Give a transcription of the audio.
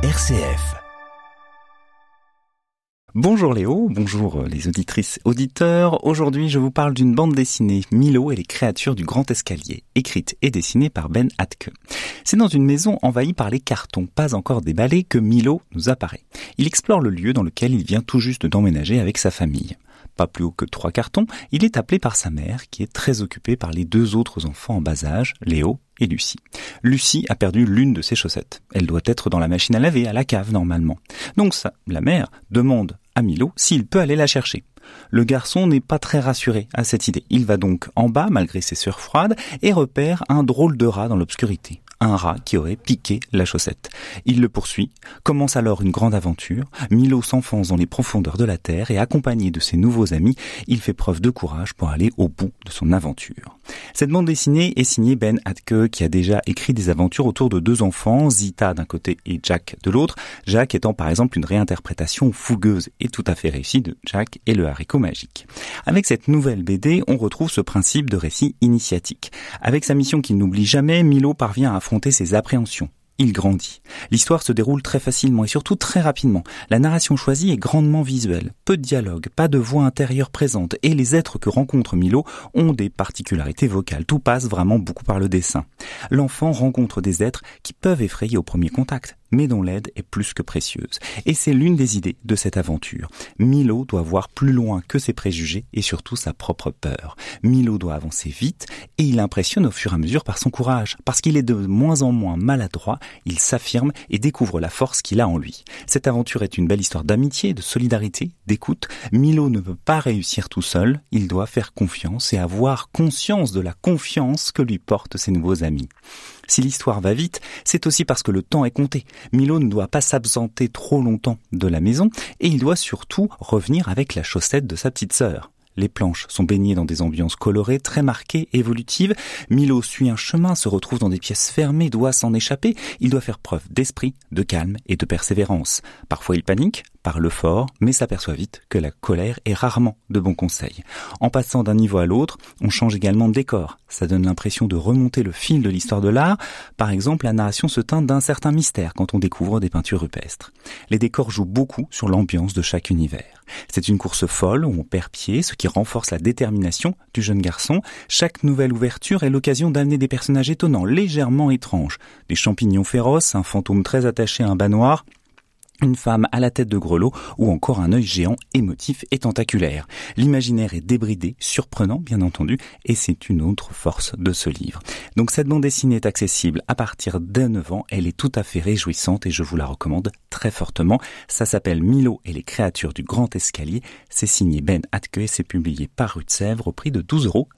RCF. Bonjour Léo, bonjour les auditrices, auditeurs. Aujourd'hui, je vous parle d'une bande dessinée, Milo et les créatures du grand escalier, écrite et dessinée par Ben Atke. C'est dans une maison envahie par les cartons, pas encore déballés, que Milo nous apparaît. Il explore le lieu dans lequel il vient tout juste d'emménager avec sa famille pas plus haut que trois cartons, il est appelé par sa mère, qui est très occupée par les deux autres enfants en bas âge, Léo et Lucie. Lucie a perdu l'une de ses chaussettes. Elle doit être dans la machine à laver, à la cave normalement. Donc ça, la mère demande à Milo s'il peut aller la chercher. Le garçon n'est pas très rassuré à cette idée. Il va donc en bas malgré ses sueurs froides et repère un drôle de rat dans l'obscurité un rat qui aurait piqué la chaussette. Il le poursuit, commence alors une grande aventure, Milo s'enfonce dans les profondeurs de la terre et accompagné de ses nouveaux amis, il fait preuve de courage pour aller au bout de son aventure. Cette bande dessinée est signée Ben Atke qui a déjà écrit des aventures autour de deux enfants, Zita d'un côté et Jack de l'autre, Jack étant par exemple une réinterprétation fougueuse et tout à fait réussie de Jack et le haricot magique. Avec cette nouvelle BD, on retrouve ce principe de récit initiatique. Avec sa mission qu'il n'oublie jamais, Milo parvient à affronter ses appréhensions. Il grandit. L'histoire se déroule très facilement et surtout très rapidement. La narration choisie est grandement visuelle. Peu de dialogue, pas de voix intérieure présente et les êtres que rencontre Milo ont des particularités vocales. Tout passe vraiment beaucoup par le dessin. L'enfant rencontre des êtres qui peuvent effrayer au premier contact mais dont l'aide est plus que précieuse. Et c'est l'une des idées de cette aventure. Milo doit voir plus loin que ses préjugés et surtout sa propre peur. Milo doit avancer vite et il impressionne au fur et à mesure par son courage. Parce qu'il est de moins en moins maladroit, il s'affirme et découvre la force qu'il a en lui. Cette aventure est une belle histoire d'amitié, de solidarité, d'écoute. Milo ne peut pas réussir tout seul, il doit faire confiance et avoir conscience de la confiance que lui portent ses nouveaux amis. Si l'histoire va vite, c'est aussi parce que le temps est compté. Milo ne doit pas s'absenter trop longtemps de la maison et il doit surtout revenir avec la chaussette de sa petite sœur. Les planches sont baignées dans des ambiances colorées, très marquées, évolutives. Milo suit un chemin, se retrouve dans des pièces fermées, doit s'en échapper. Il doit faire preuve d'esprit, de calme et de persévérance. Parfois il panique, parle fort, mais s'aperçoit vite que la colère est rarement de bons conseils. En passant d'un niveau à l'autre, on change également de décor. Ça donne l'impression de remonter le fil de l'histoire de l'art. Par exemple, la narration se teint d'un certain mystère quand on découvre des peintures rupestres. Les décors jouent beaucoup sur l'ambiance de chaque univers. C'est une course folle où on perd pied, ce qui renforce la détermination du jeune garçon. Chaque nouvelle ouverture est l'occasion d'amener des personnages étonnants, légèrement étranges. Des champignons féroces, un fantôme très attaché à un bas noir, une femme à la tête de grelot ou encore un œil géant émotif et tentaculaire. L'imaginaire est débridé, surprenant bien entendu, et c'est une autre force de ce livre. Donc cette bande dessinée est accessible à partir de 9 ans, elle est tout à fait réjouissante et je vous la recommande très fortement. Ça s'appelle Milo et les créatures du grand escalier, c'est signé Ben Atke et c'est publié par Rue de Sèvres au prix de 12,50 euros.